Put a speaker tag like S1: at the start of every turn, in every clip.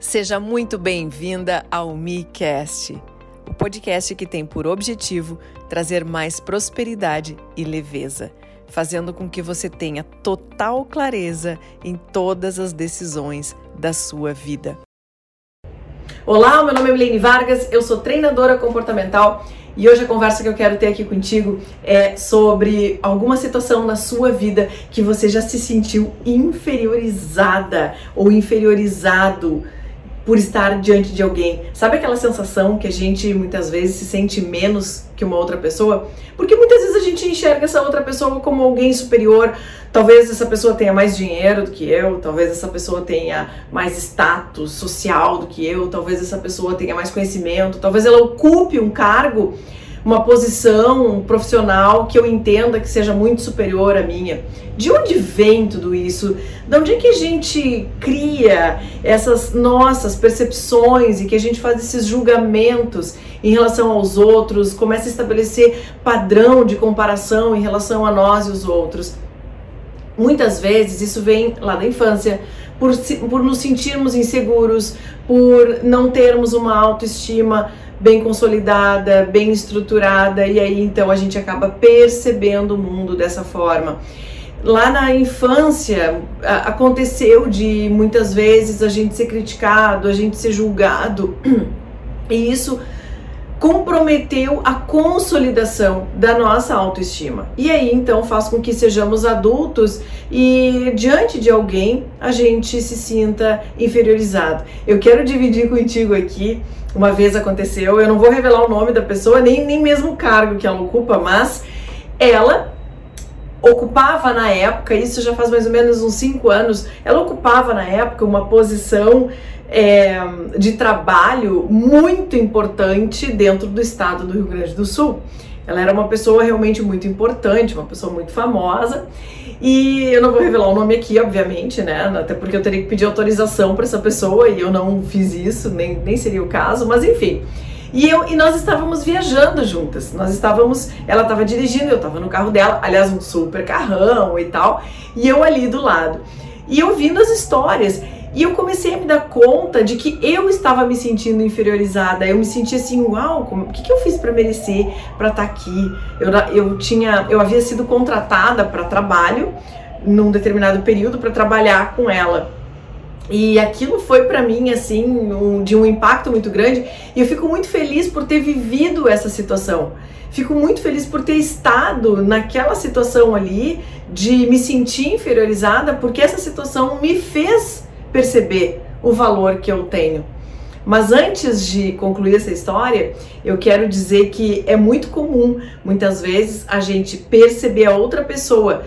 S1: Seja muito bem-vinda ao MiCast, o podcast que tem por objetivo trazer mais prosperidade e leveza, fazendo com que você tenha total clareza em todas as decisões da sua vida.
S2: Olá, meu nome é Milene Vargas, eu sou treinadora comportamental e hoje a conversa que eu quero ter aqui contigo é sobre alguma situação na sua vida que você já se sentiu inferiorizada ou inferiorizado por estar diante de alguém. Sabe aquela sensação que a gente muitas vezes se sente menos que uma outra pessoa? Porque muitas vezes a gente enxerga essa outra pessoa como alguém superior. Talvez essa pessoa tenha mais dinheiro do que eu, talvez essa pessoa tenha mais status social do que eu, talvez essa pessoa tenha mais conhecimento, talvez ela ocupe um cargo uma posição profissional que eu entenda que seja muito superior à minha. De onde vem tudo isso? De onde é que a gente cria essas nossas percepções e que a gente faz esses julgamentos em relação aos outros, começa a estabelecer padrão de comparação em relação a nós e os outros? Muitas vezes isso vem lá da infância, por, por nos sentirmos inseguros, por não termos uma autoestima bem consolidada, bem estruturada, e aí então a gente acaba percebendo o mundo dessa forma. Lá na infância aconteceu de muitas vezes a gente ser criticado, a gente ser julgado, e isso comprometeu a consolidação da nossa autoestima. E aí então faz com que sejamos adultos e diante de alguém a gente se sinta inferiorizado. Eu quero dividir contigo aqui uma vez aconteceu, eu não vou revelar o nome da pessoa, nem, nem mesmo o cargo que ela ocupa, mas ela ocupava na época, isso já faz mais ou menos uns cinco anos, ela ocupava na época uma posição é, de trabalho muito importante dentro do estado do Rio Grande do Sul. Ela era uma pessoa realmente muito importante, uma pessoa muito famosa. E eu não vou revelar o nome aqui, obviamente, né? Até porque eu teria que pedir autorização para essa pessoa e eu não fiz isso, nem, nem seria o caso, mas enfim. E, eu, e nós estávamos viajando juntas. Nós estávamos. Ela estava dirigindo, eu estava no carro dela, aliás, um super carrão e tal, e eu ali do lado. E ouvindo as histórias. E eu comecei a me dar conta de que eu estava me sentindo inferiorizada. Eu me sentia assim, uau, como, o que, que eu fiz para merecer para estar tá aqui? Eu, eu tinha, eu havia sido contratada para trabalho num determinado período para trabalhar com ela. E aquilo foi para mim assim um, de um impacto muito grande. E eu fico muito feliz por ter vivido essa situação. Fico muito feliz por ter estado naquela situação ali de me sentir inferiorizada, porque essa situação me fez perceber o valor que eu tenho. Mas antes de concluir essa história, eu quero dizer que é muito comum, muitas vezes, a gente perceber a outra pessoa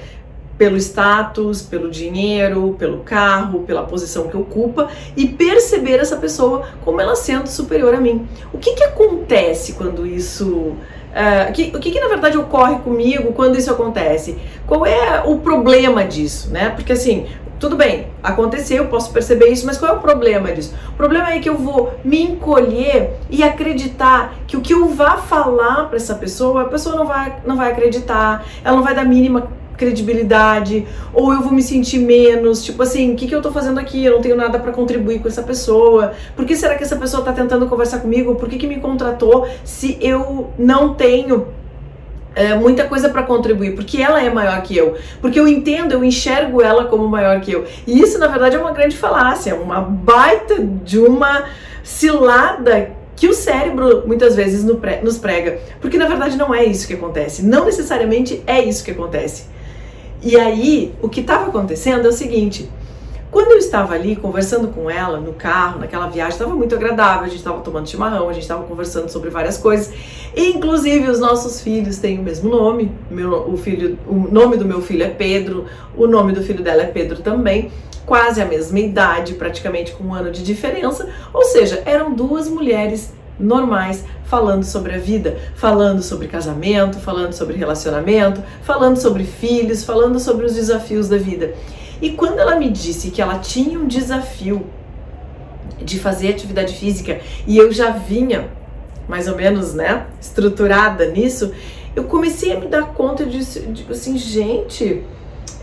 S2: pelo status, pelo dinheiro, pelo carro, pela posição que ocupa e perceber essa pessoa como ela sendo superior a mim. O que, que acontece quando isso. Uh, que, o que, que na verdade ocorre comigo quando isso acontece? Qual é o problema disso, né? Porque assim, tudo bem, aconteceu, posso perceber isso, mas qual é o problema disso? O problema é que eu vou me encolher e acreditar que o que eu vá falar para essa pessoa, a pessoa não vai, não vai acreditar, ela não vai dar mínima credibilidade, ou eu vou me sentir menos, tipo assim, o que, que eu tô fazendo aqui? Eu não tenho nada para contribuir com essa pessoa. Por que será que essa pessoa tá tentando conversar comigo? Por que, que me contratou se eu não tenho é, muita coisa para contribuir, porque ela é maior que eu, porque eu entendo, eu enxergo ela como maior que eu. E isso, na verdade, é uma grande falácia, uma baita de uma cilada que o cérebro muitas vezes nos prega, porque na verdade não é isso que acontece, não necessariamente é isso que acontece. E aí, o que estava acontecendo é o seguinte: quando eu estava ali conversando com ela no carro, naquela viagem, estava muito agradável. A gente estava tomando chimarrão, a gente estava conversando sobre várias coisas. Inclusive, os nossos filhos têm o mesmo nome. Meu, o, filho, o nome do meu filho é Pedro, o nome do filho dela é Pedro também. Quase a mesma idade, praticamente com um ano de diferença. Ou seja, eram duas mulheres normais falando sobre a vida, falando sobre casamento, falando sobre relacionamento, falando sobre filhos, falando sobre os desafios da vida. E quando ela me disse que ela tinha um desafio de fazer atividade física e eu já vinha mais ou menos, né, estruturada nisso, eu comecei a me dar conta disso, de, assim, gente,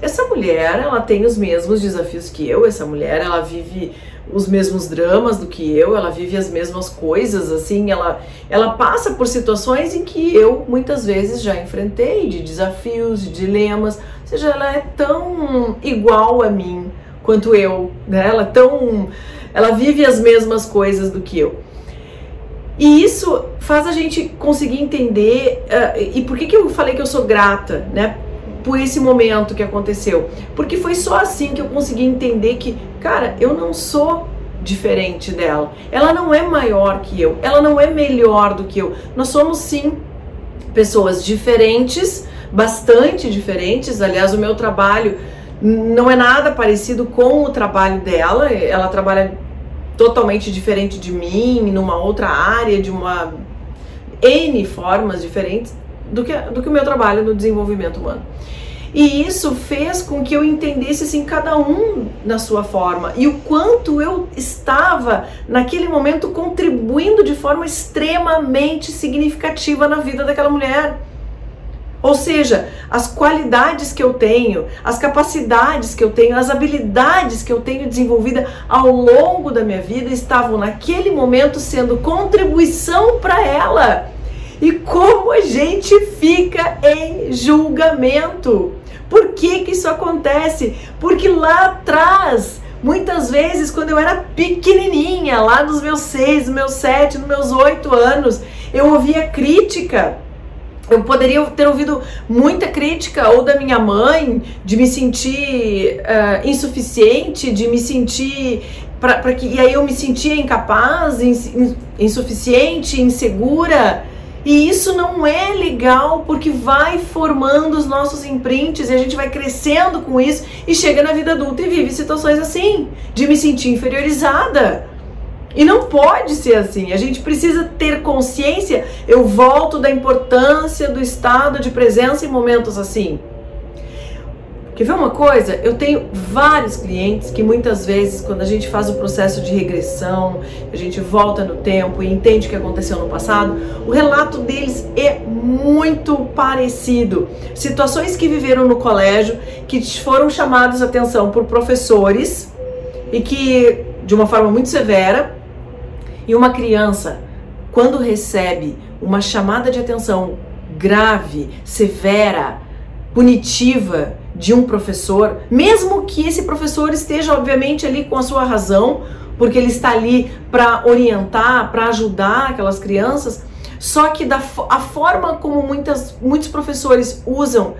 S2: essa mulher, ela tem os mesmos desafios que eu, essa mulher, ela vive os mesmos dramas do que eu, ela vive as mesmas coisas, assim, ela, ela passa por situações em que eu muitas vezes já enfrentei, de desafios, de dilemas, ou seja, ela é tão igual a mim quanto eu, né? Ela é tão, ela vive as mesmas coisas do que eu. E isso faz a gente conseguir entender uh, e por que, que eu falei que eu sou grata, né? Por esse momento que aconteceu. Porque foi só assim que eu consegui entender que, cara, eu não sou diferente dela. Ela não é maior que eu, ela não é melhor do que eu. Nós somos sim pessoas diferentes, bastante diferentes. Aliás, o meu trabalho não é nada parecido com o trabalho dela. Ela trabalha totalmente diferente de mim, numa outra área, de uma N formas diferentes do que, do que o meu trabalho no desenvolvimento humano. E isso fez com que eu entendesse assim cada um na sua forma e o quanto eu estava naquele momento contribuindo de forma extremamente significativa na vida daquela mulher. Ou seja, as qualidades que eu tenho, as capacidades que eu tenho, as habilidades que eu tenho desenvolvida ao longo da minha vida estavam naquele momento sendo contribuição para ela. E como a gente fica em julgamento? Por que, que isso acontece? Porque lá atrás Muitas vezes, quando eu era pequenininha, lá nos meus seis, nos meus sete, nos meus oito anos, eu ouvia crítica eu poderia ter ouvido muita crítica ou da minha mãe de me sentir uh, insuficiente, de me sentir para que e aí eu me sentia incapaz, ins, insuficiente, insegura. E isso não é legal porque vai formando os nossos imprints e a gente vai crescendo com isso e chega na vida adulta e vive situações assim, de me sentir inferiorizada e não pode ser assim. A gente precisa ter consciência. Eu volto da importância do estado de presença em momentos assim. Quer ver uma coisa? Eu tenho vários clientes que muitas vezes, quando a gente faz o processo de regressão, a gente volta no tempo e entende o que aconteceu no passado, o relato deles é muito parecido. Situações que viveram no colégio, que foram chamados a atenção por professores e que, de uma forma muito severa, e uma criança, quando recebe uma chamada de atenção grave, severa, punitiva de um professor, mesmo que esse professor esteja, obviamente, ali com a sua razão, porque ele está ali para orientar, para ajudar aquelas crianças, só que da, a forma como muitas, muitos professores usam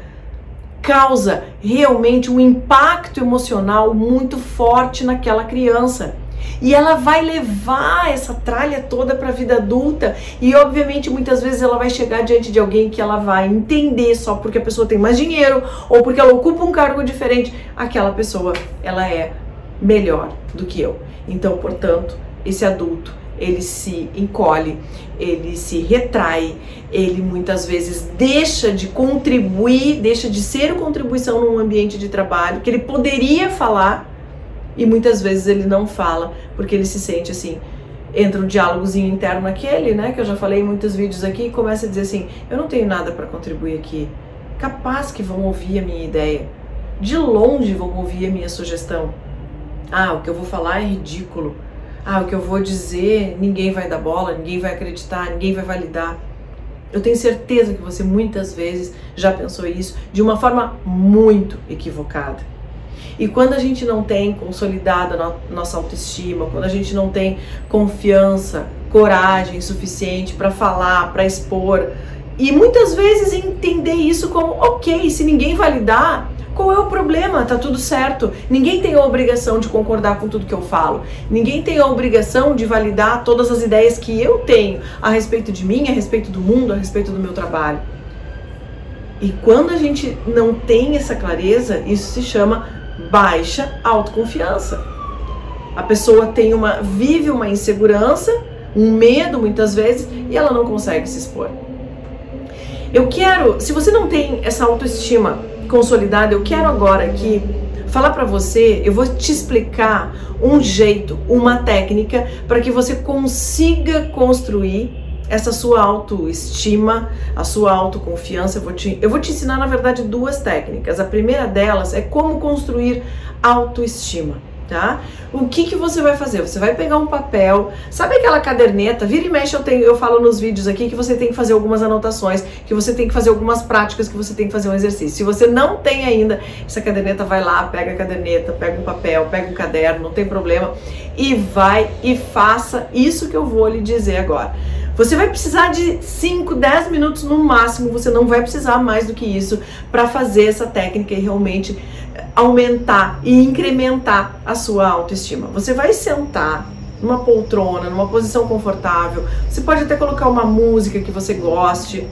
S2: causa realmente um impacto emocional muito forte naquela criança. E ela vai levar essa tralha toda para a vida adulta e obviamente muitas vezes ela vai chegar diante de alguém que ela vai entender só porque a pessoa tem mais dinheiro ou porque ela ocupa um cargo diferente, aquela pessoa ela é melhor do que eu. Então, portanto, esse adulto ele se encolhe, ele se retrai, ele muitas vezes deixa de contribuir, deixa de ser contribuição num ambiente de trabalho que ele poderia falar e muitas vezes ele não fala porque ele se sente assim. Entra um diálogozinho interno naquele, né? Que eu já falei em muitos vídeos aqui, e começa a dizer assim: eu não tenho nada para contribuir aqui. Capaz que vão ouvir a minha ideia. De longe vão ouvir a minha sugestão. Ah, o que eu vou falar é ridículo. Ah, o que eu vou dizer, ninguém vai dar bola, ninguém vai acreditar, ninguém vai validar. Eu tenho certeza que você muitas vezes já pensou isso de uma forma muito equivocada. E quando a gente não tem consolidada nossa autoestima, quando a gente não tem confiança, coragem suficiente para falar, para expor, e muitas vezes entender isso como, ok, se ninguém validar, qual é o problema? Tá tudo certo. Ninguém tem a obrigação de concordar com tudo que eu falo. Ninguém tem a obrigação de validar todas as ideias que eu tenho a respeito de mim, a respeito do mundo, a respeito do meu trabalho. E quando a gente não tem essa clareza, isso se chama baixa autoconfiança. A pessoa tem uma vive uma insegurança, um medo muitas vezes e ela não consegue se expor. Eu quero, se você não tem essa autoestima consolidada, eu quero agora aqui falar para você, eu vou te explicar um jeito, uma técnica para que você consiga construir essa sua autoestima, a sua autoconfiança. Eu vou, te, eu vou te ensinar, na verdade, duas técnicas. A primeira delas é como construir autoestima. tá? O que que você vai fazer? Você vai pegar um papel, sabe aquela caderneta? Vira e mexe, eu, tenho, eu falo nos vídeos aqui que você tem que fazer algumas anotações, que você tem que fazer algumas práticas, que você tem que fazer um exercício. Se você não tem ainda essa caderneta, vai lá, pega a caderneta, pega um papel, pega um caderno, não tem problema, e vai e faça isso que eu vou lhe dizer agora. Você vai precisar de 5, 10 minutos no máximo, você não vai precisar mais do que isso para fazer essa técnica e realmente aumentar e incrementar a sua autoestima. Você vai sentar numa poltrona, numa posição confortável. Você pode até colocar uma música que você goste.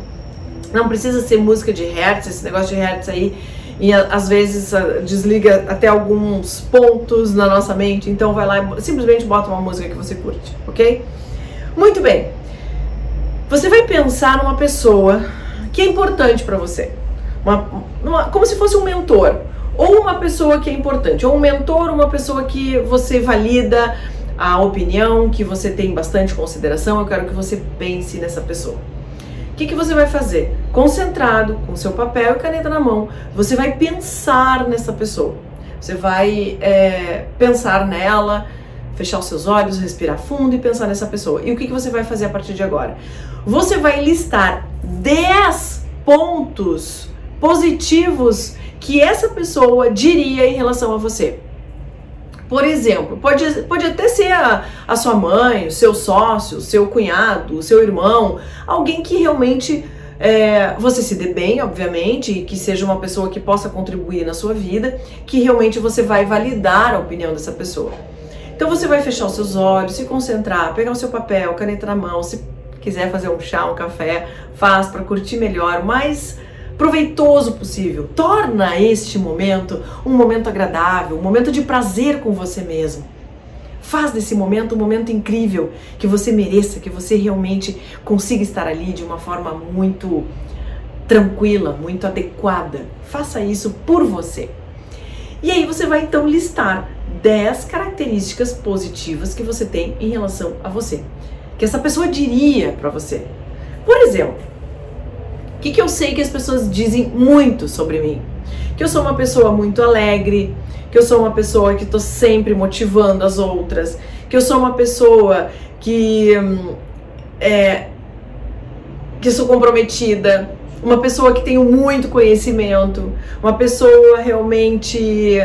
S2: Não precisa ser música de hertz, esse negócio de hertz aí. E às vezes desliga até alguns pontos na nossa mente. Então vai lá e simplesmente bota uma música que você curte, ok? Muito bem. Você vai pensar numa pessoa que é importante para você. Uma, uma, como se fosse um mentor ou uma pessoa que é importante, ou um mentor, uma pessoa que você valida a opinião, que você tem bastante consideração, eu quero que você pense nessa pessoa. O que, que você vai fazer? Concentrado, com seu papel e caneta na mão, você vai pensar nessa pessoa. Você vai é, pensar nela, fechar os seus olhos, respirar fundo e pensar nessa pessoa. E o que, que você vai fazer a partir de agora? Você vai listar 10 pontos positivos que essa pessoa diria em relação a você. Por exemplo, pode, pode até ser a, a sua mãe, o seu sócio, o seu cunhado, o seu irmão, alguém que realmente é, você se dê bem, obviamente, e que seja uma pessoa que possa contribuir na sua vida, que realmente você vai validar a opinião dessa pessoa. Então você vai fechar os seus olhos, se concentrar, pegar o seu papel, caneta na mão, se quiser fazer um chá, um café, faz para curtir melhor, mas proveitoso possível. Torna este momento um momento agradável, um momento de prazer com você mesmo. Faz desse momento um momento incrível, que você mereça, que você realmente consiga estar ali de uma forma muito tranquila, muito adequada. Faça isso por você. E aí você vai então listar 10 características positivas que você tem em relação a você. Que essa pessoa diria para você. Por exemplo, que, que eu sei que as pessoas dizem muito sobre mim? Que eu sou uma pessoa muito alegre, que eu sou uma pessoa que estou sempre motivando as outras, que eu sou uma pessoa que hum, é, que sou comprometida, uma pessoa que tenho muito conhecimento, uma pessoa realmente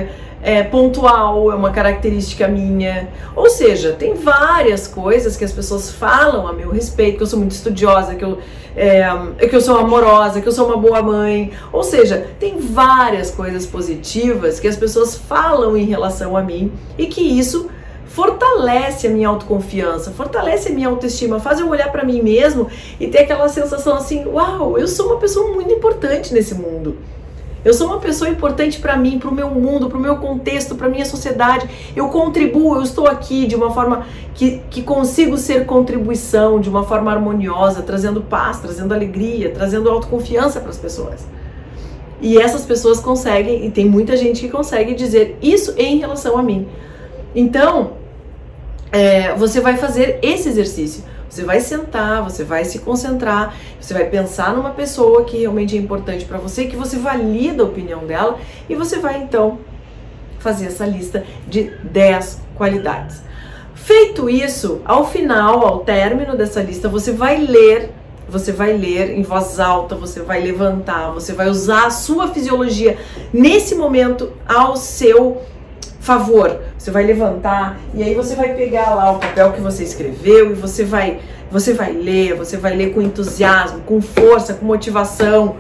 S2: é, pontual, é uma característica minha. Ou seja, tem várias coisas que as pessoas falam a meu respeito, que eu sou muito estudiosa, que eu, é, que eu sou amorosa, que eu sou uma boa mãe. Ou seja, tem várias coisas positivas que as pessoas falam em relação a mim e que isso fortalece a minha autoconfiança, fortalece a minha autoestima, faz eu olhar para mim mesmo e ter aquela sensação assim: uau, eu sou uma pessoa muito importante nesse mundo. Eu sou uma pessoa importante para mim, para o meu mundo, para o meu contexto, para minha sociedade. Eu contribuo, eu estou aqui de uma forma que, que consigo ser contribuição, de uma forma harmoniosa, trazendo paz, trazendo alegria, trazendo autoconfiança para as pessoas. E essas pessoas conseguem, e tem muita gente que consegue dizer isso em relação a mim. Então, é, você vai fazer esse exercício. Você vai sentar, você vai se concentrar, você vai pensar numa pessoa que realmente é importante para você, que você valida a opinião dela e você vai então fazer essa lista de 10 qualidades. Feito isso, ao final, ao término dessa lista, você vai ler, você vai ler em voz alta, você vai levantar, você vai usar a sua fisiologia nesse momento ao seu favor. Você vai levantar e aí você vai pegar lá o papel que você escreveu e você vai você vai ler, você vai ler com entusiasmo, com força, com motivação.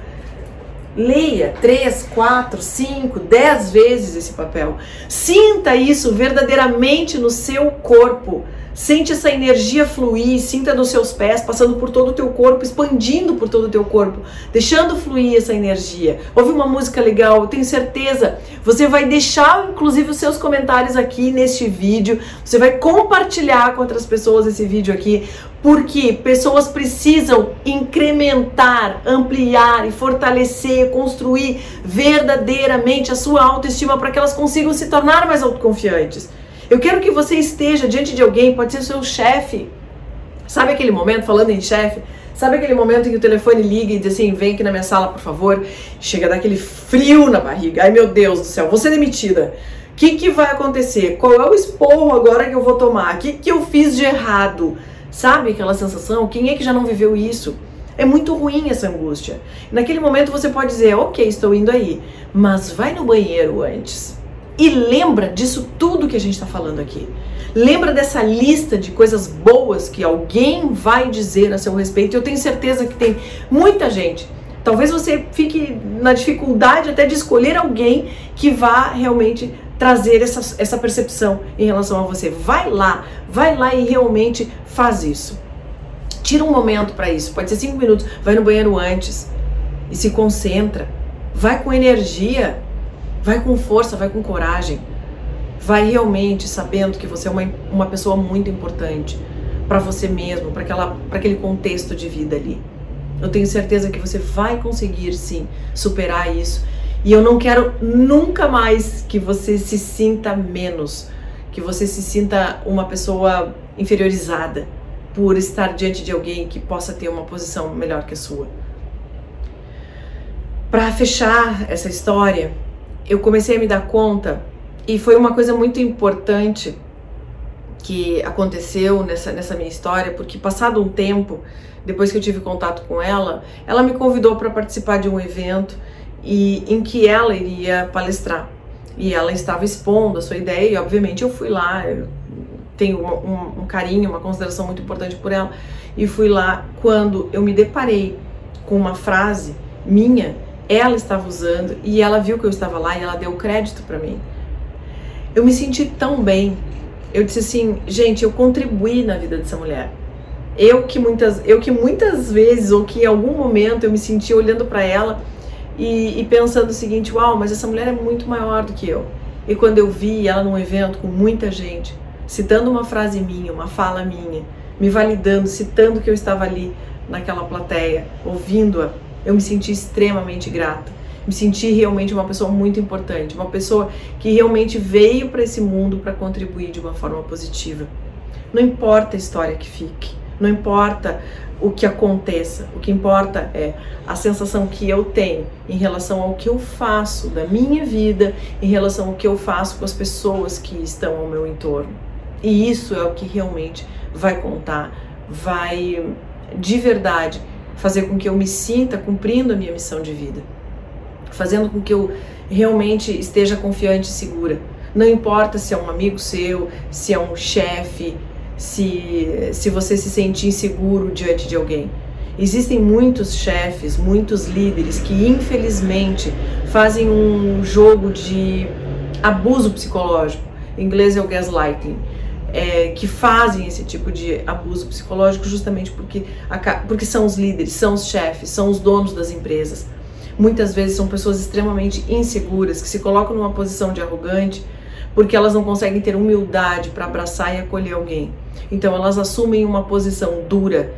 S2: Leia três, quatro, cinco, dez vezes esse papel. Sinta isso verdadeiramente no seu corpo. Sente essa energia fluir, sinta nos seus pés, passando por todo o teu corpo, expandindo por todo o teu corpo, deixando fluir essa energia. Ouve uma música legal, eu tenho certeza. Você vai deixar, inclusive, os seus comentários aqui neste vídeo. Você vai compartilhar com outras pessoas esse vídeo aqui, porque pessoas precisam incrementar, ampliar e fortalecer, construir verdadeiramente a sua autoestima para que elas consigam se tornar mais autoconfiantes. Eu quero que você esteja diante de alguém, pode ser o seu chefe. Sabe aquele momento, falando em chefe, sabe aquele momento em que o telefone liga e diz assim: vem aqui na minha sala, por favor? Chega daquele frio na barriga. Ai meu Deus do céu, ser demitida. que, que vai acontecer? Qual é o esporro agora que eu vou tomar? O que, que eu fiz de errado? Sabe aquela sensação? Quem é que já não viveu isso? É muito ruim essa angústia. Naquele momento você pode dizer, ok, estou indo aí, mas vai no banheiro antes. E lembra disso tudo que a gente está falando aqui. Lembra dessa lista de coisas boas que alguém vai dizer a seu respeito. Eu tenho certeza que tem muita gente. Talvez você fique na dificuldade até de escolher alguém que vá realmente trazer essa, essa percepção em relação a você. Vai lá, vai lá e realmente faz isso. Tira um momento para isso, pode ser cinco minutos, vai no banheiro antes e se concentra. Vai com energia, vai com força, vai com coragem. Vai realmente sabendo que você é uma, uma pessoa muito importante para você mesmo, para aquele contexto de vida ali. Eu tenho certeza que você vai conseguir sim superar isso e eu não quero nunca mais que você se sinta menos, que você se sinta uma pessoa inferiorizada por estar diante de alguém que possa ter uma posição melhor que a sua. Para fechar essa história, eu comecei a me dar conta e foi uma coisa muito importante que aconteceu nessa, nessa minha história, porque passado um tempo, depois que eu tive contato com ela, ela me convidou para participar de um evento e em que ela iria palestrar. E ela estava expondo a sua ideia, e obviamente eu fui lá, eu tenho um, um carinho, uma consideração muito importante por ela, e fui lá quando eu me deparei com uma frase minha, ela estava usando, e ela viu que eu estava lá e ela deu crédito para mim. Eu me senti tão bem. Eu disse assim, gente, eu contribuí na vida dessa mulher. Eu que muitas, eu que muitas vezes ou que em algum momento eu me senti olhando para ela e, e, pensando o seguinte: uau, mas essa mulher é muito maior do que eu. E quando eu vi ela num evento com muita gente, citando uma frase minha, uma fala minha, me validando, citando que eu estava ali naquela plateia, ouvindo-a, eu me senti extremamente grata. Me senti realmente uma pessoa muito importante, uma pessoa que realmente veio para esse mundo para contribuir de uma forma positiva. Não importa a história que fique, não importa o que aconteça. O que importa é a sensação que eu tenho em relação ao que eu faço da minha vida, em relação ao que eu faço com as pessoas que estão ao meu entorno. E isso é o que realmente vai contar, vai de verdade fazer com que eu me sinta cumprindo a minha missão de vida, fazendo com que eu realmente esteja confiante e segura. Não importa se é um amigo seu, se é um chefe, se, se você se sente inseguro diante de alguém. Existem muitos chefes, muitos líderes que infelizmente fazem um jogo de abuso psicológico. Em inglês é o gaslighting. É, que fazem esse tipo de abuso psicológico justamente porque, porque são os líderes, são os chefes, são os donos das empresas. Muitas vezes são pessoas extremamente inseguras que se colocam numa posição de arrogante porque elas não conseguem ter humildade para abraçar e acolher alguém. Então elas assumem uma posição dura,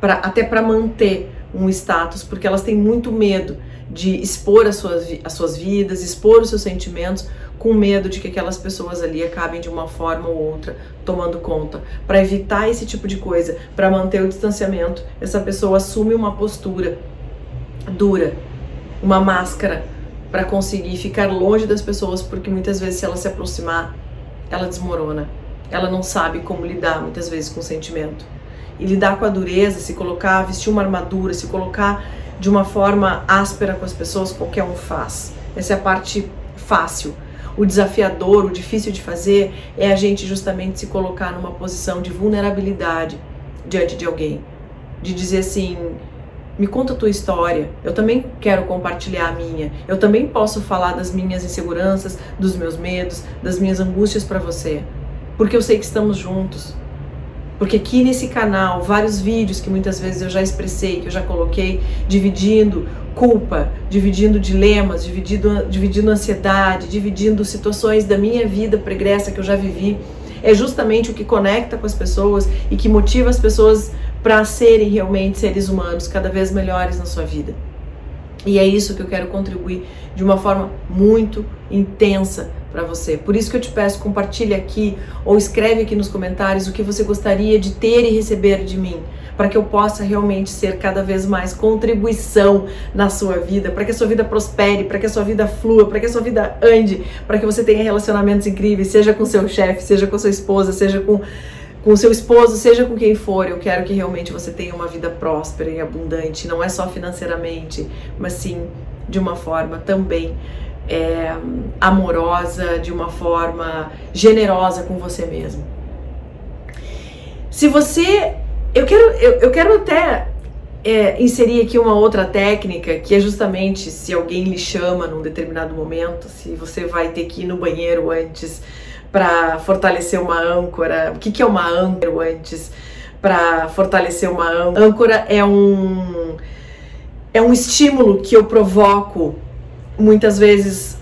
S2: pra, até para manter um status, porque elas têm muito medo de expor as suas, as suas vidas, expor os seus sentimentos, com medo de que aquelas pessoas ali acabem de uma forma ou outra tomando conta. Para evitar esse tipo de coisa, para manter o distanciamento, essa pessoa assume uma postura dura, uma máscara para conseguir ficar longe das pessoas, porque muitas vezes se ela se aproximar, ela desmorona. Ela não sabe como lidar muitas vezes com o sentimento. E lidar com a dureza, se colocar, vestir uma armadura, se colocar de uma forma áspera com as pessoas, qualquer um faz. Essa é a parte fácil. O desafiador, o difícil de fazer é a gente justamente se colocar numa posição de vulnerabilidade diante de alguém. De dizer assim, me conta a tua história. Eu também quero compartilhar a minha. Eu também posso falar das minhas inseguranças, dos meus medos, das minhas angústias para você. Porque eu sei que estamos juntos. Porque aqui nesse canal, vários vídeos que muitas vezes eu já expressei, que eu já coloquei, dividindo culpa, dividindo dilemas, dividindo, dividindo ansiedade, dividindo situações da minha vida pregressa que eu já vivi, é justamente o que conecta com as pessoas e que motiva as pessoas para serem realmente seres humanos cada vez melhores na sua vida. E é isso que eu quero contribuir de uma forma muito intensa para você. Por isso que eu te peço, compartilhe aqui ou escreve aqui nos comentários o que você gostaria de ter e receber de mim, para que eu possa realmente ser cada vez mais contribuição na sua vida, para que a sua vida prospere, para que a sua vida flua, para que a sua vida ande, para que você tenha relacionamentos incríveis, seja com seu chefe, seja com sua esposa, seja com com seu esposo, seja com quem for, eu quero que realmente você tenha uma vida próspera e abundante, não é só financeiramente, mas sim de uma forma também é, amorosa, de uma forma generosa com você mesmo. Se você. Eu quero, eu, eu quero até é, inserir aqui uma outra técnica que é justamente se alguém lhe chama num determinado momento, se você vai ter que ir no banheiro antes para fortalecer uma âncora. O que, que é uma âncora antes? Para fortalecer uma âncora. Âncora é um é um estímulo que eu provoco muitas vezes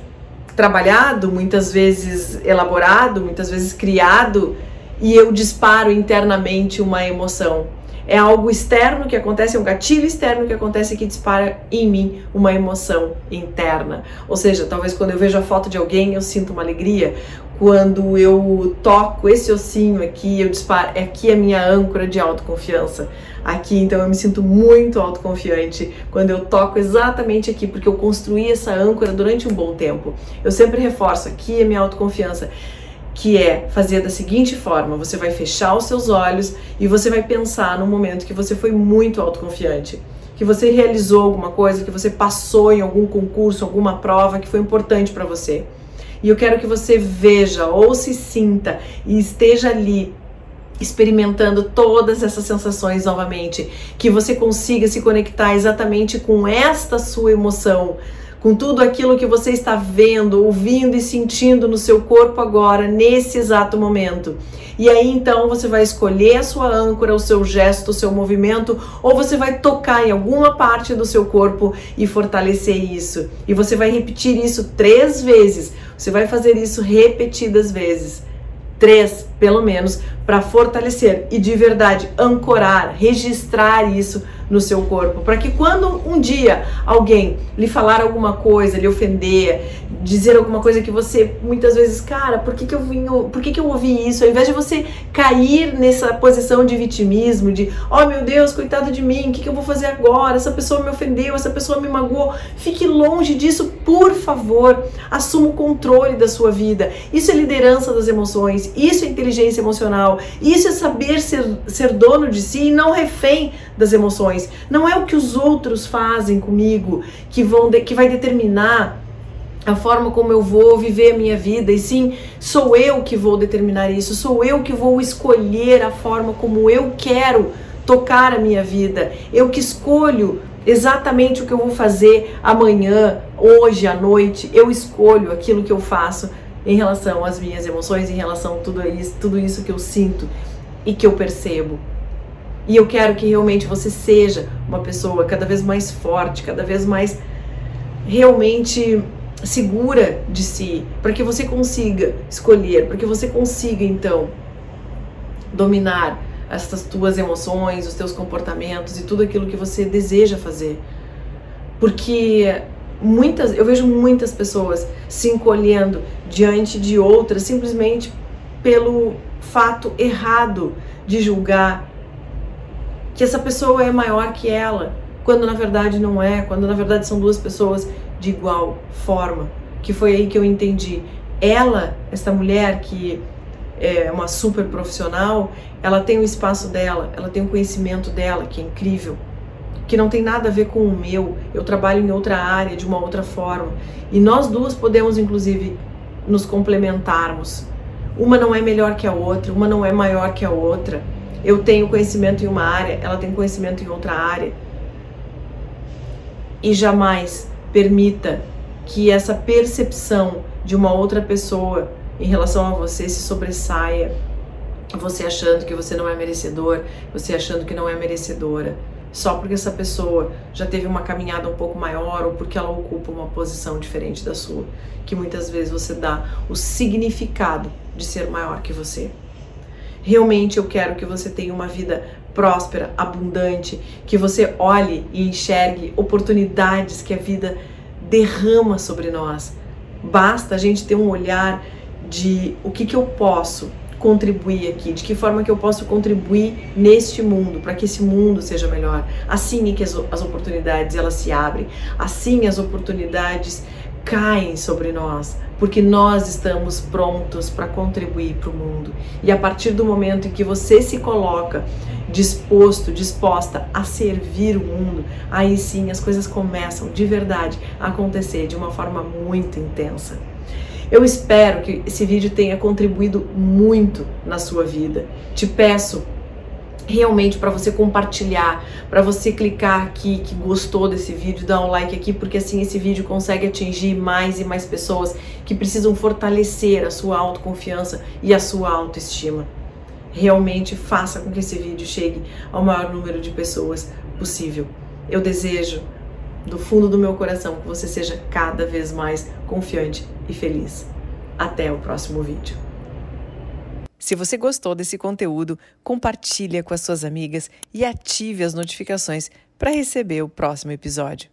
S2: trabalhado, muitas vezes elaborado, muitas vezes criado e eu disparo internamente uma emoção. É algo externo que acontece, é um gatilho externo que acontece que dispara em mim uma emoção interna. Ou seja, talvez quando eu vejo a foto de alguém eu sinto uma alegria, quando eu toco esse ossinho aqui, eu disparo, aqui é a minha âncora de autoconfiança. Aqui, então eu me sinto muito autoconfiante quando eu toco exatamente aqui, porque eu construí essa âncora durante um bom tempo. Eu sempre reforço, aqui é minha autoconfiança que é fazer da seguinte forma: você vai fechar os seus olhos e você vai pensar no momento que você foi muito autoconfiante, que você realizou alguma coisa, que você passou em algum concurso, alguma prova que foi importante para você. E eu quero que você veja ou se sinta e esteja ali experimentando todas essas sensações novamente, que você consiga se conectar exatamente com esta sua emoção, com tudo aquilo que você está vendo, ouvindo e sentindo no seu corpo agora, nesse exato momento. E aí então você vai escolher a sua âncora, o seu gesto, o seu movimento, ou você vai tocar em alguma parte do seu corpo e fortalecer isso. E você vai repetir isso três vezes. Você vai fazer isso repetidas vezes. Três, pelo menos, para fortalecer e de verdade ancorar, registrar isso no seu corpo, para que quando um dia alguém lhe falar alguma coisa, lhe ofender, dizer alguma coisa que você muitas vezes, cara, por que, que eu vim, por que, que eu ouvi isso? Ao invés de você cair nessa posição de vitimismo, de oh meu Deus, coitado de mim, o que, que eu vou fazer agora? Essa pessoa me ofendeu, essa pessoa me magoou. Fique longe disso, por favor. Assuma o controle da sua vida. Isso é liderança das emoções, isso é inteligência emocional, isso é saber ser, ser dono de si e não refém das emoções. Não é o que os outros fazem comigo que, vão de, que vai determinar a forma como eu vou viver a minha vida, e sim, sou eu que vou determinar isso, sou eu que vou escolher a forma como eu quero tocar a minha vida, eu que escolho exatamente o que eu vou fazer amanhã, hoje, à noite, eu escolho aquilo que eu faço em relação às minhas emoções, em relação a tudo isso, tudo isso que eu sinto e que eu percebo. E eu quero que realmente você seja uma pessoa cada vez mais forte, cada vez mais realmente segura de si, para que você consiga escolher, para que você consiga então dominar essas tuas emoções, os teus comportamentos e tudo aquilo que você deseja fazer. Porque muitas, eu vejo muitas pessoas se encolhendo diante de outras simplesmente pelo fato errado de julgar que essa pessoa é maior que ela, quando na verdade não é, quando na verdade são duas pessoas de igual forma. Que foi aí que eu entendi. Ela, essa mulher que é uma super profissional, ela tem o espaço dela, ela tem o conhecimento dela, que é incrível, que não tem nada a ver com o meu. Eu trabalho em outra área, de uma outra forma. E nós duas podemos, inclusive, nos complementarmos. Uma não é melhor que a outra, uma não é maior que a outra. Eu tenho conhecimento em uma área, ela tem conhecimento em outra área. E jamais permita que essa percepção de uma outra pessoa em relação a você se sobressaia, você achando que você não é merecedor, você achando que não é merecedora, só porque essa pessoa já teve uma caminhada um pouco maior ou porque ela ocupa uma posição diferente da sua, que muitas vezes você dá o significado de ser maior que você. Realmente eu quero que você tenha uma vida próspera, abundante, que você olhe e enxergue oportunidades que a vida derrama sobre nós. Basta a gente ter um olhar de o que, que eu posso contribuir aqui, de que forma que eu posso contribuir neste mundo, para que esse mundo seja melhor. Assim é que as, as oportunidades elas se abrem, assim as oportunidades caem sobre nós, porque nós estamos prontos para contribuir para o mundo. E a partir do momento em que você se coloca disposto, disposta a servir o mundo, aí sim as coisas começam de verdade a acontecer de uma forma muito intensa. Eu espero que esse vídeo tenha contribuído muito na sua vida. Te peço realmente para você compartilhar, para você clicar aqui que gostou desse vídeo, dar um like aqui, porque assim esse vídeo consegue atingir mais e mais pessoas que precisam fortalecer a sua autoconfiança e a sua autoestima. Realmente faça com que esse vídeo chegue ao maior número de pessoas possível. Eu desejo do fundo do meu coração que você seja cada vez mais confiante e feliz. Até o próximo vídeo.
S1: Se você gostou desse conteúdo, compartilhe com as suas amigas e ative as notificações para receber o próximo episódio.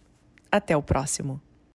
S1: Até o próximo.